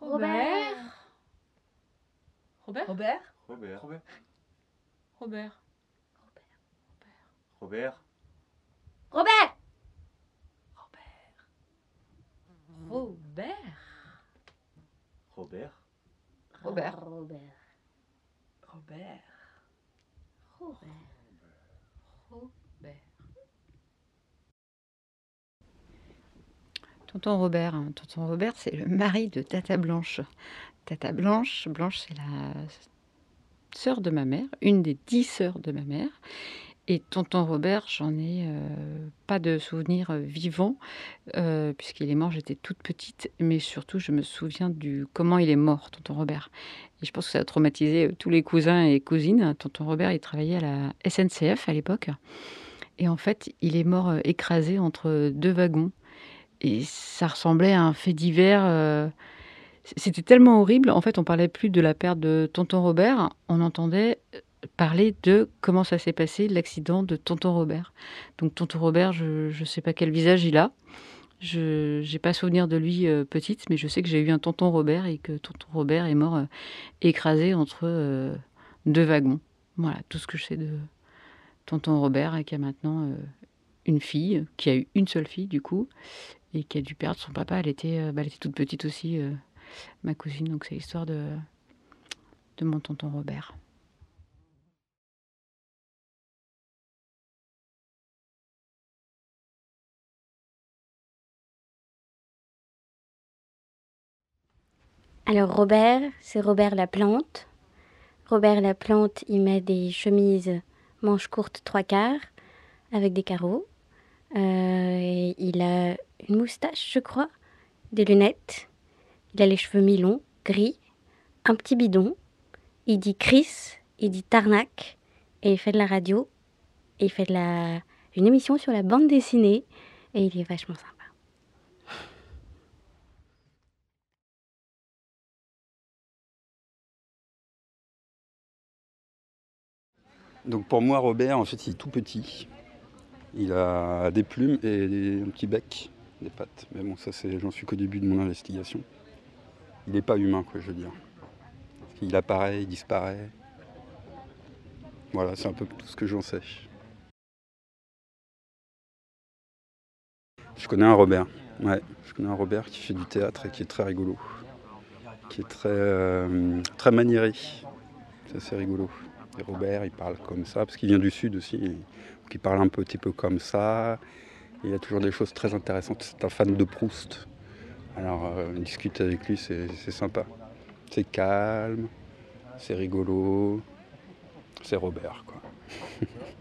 Robert. Robert. Robert. Robert. Robert. Robert. Robert. Robert. Robert. Robert. Robert. Robert. Tonton Robert, hein. tonton Robert, c'est le mari de Tata Blanche. Tata Blanche, Blanche, c'est la sœur de ma mère, une des dix sœurs de ma mère. Et tonton Robert, j'en ai euh, pas de souvenir vivant, euh, puisqu'il est mort, j'étais toute petite, mais surtout, je me souviens du comment il est mort, tonton Robert. Et je pense que ça a traumatisé euh, tous les cousins et cousines. Tonton Robert, il travaillait à la SNCF à l'époque. Et en fait, il est mort écrasé entre deux wagons. Et ça ressemblait à un fait divers. euh, C'était tellement horrible. En fait, on parlait plus de la perte de tonton Robert. On entendait euh, parler de comment ça s'est passé, l'accident de tonton Robert. Donc, tonton Robert, je ne sais pas quel visage il a. Je n'ai pas souvenir de lui euh, petite, mais je sais que j'ai eu un tonton Robert et que tonton Robert est mort écrasé entre deux wagons. Voilà, tout ce que je sais de tonton Robert et qui a maintenant une fille, qui a eu une seule fille du coup, et qui a dû perdre son papa. Elle était, euh, bah, toute petite aussi, euh, ma cousine. Donc c'est l'histoire de, de mon tonton Robert. Alors Robert, c'est Robert la plante. Robert la plante, il met des chemises manches courtes trois quarts avec des carreaux. Euh, il a une moustache, je crois, des lunettes. Il a les cheveux mi-longs, gris, un petit bidon. Il dit Chris, il dit Tarnac, et il fait de la radio. Et il fait de la une émission sur la bande dessinée, et il est vachement sympa. Donc pour moi, Robert, en fait, il est tout petit. Il a des plumes et un petit bec, des pattes. Mais bon, ça, c'est, j'en suis qu'au début de mon investigation. Il n'est pas humain, quoi, je veux dire. Il apparaît, il disparaît. Voilà, c'est un peu tout ce que j'en sais. Je connais un Robert. Ouais, je connais un Robert qui fait du théâtre et qui est très rigolo. Qui est très, euh, très maniéré. C'est assez rigolo. Et Robert, il parle comme ça, parce qu'il vient du Sud aussi. Il parle un petit peu comme ça. Il y a toujours des choses très intéressantes. C'est un fan de Proust. Alors, euh, discuter avec lui, c'est sympa. C'est calme, c'est rigolo. C'est Robert, quoi.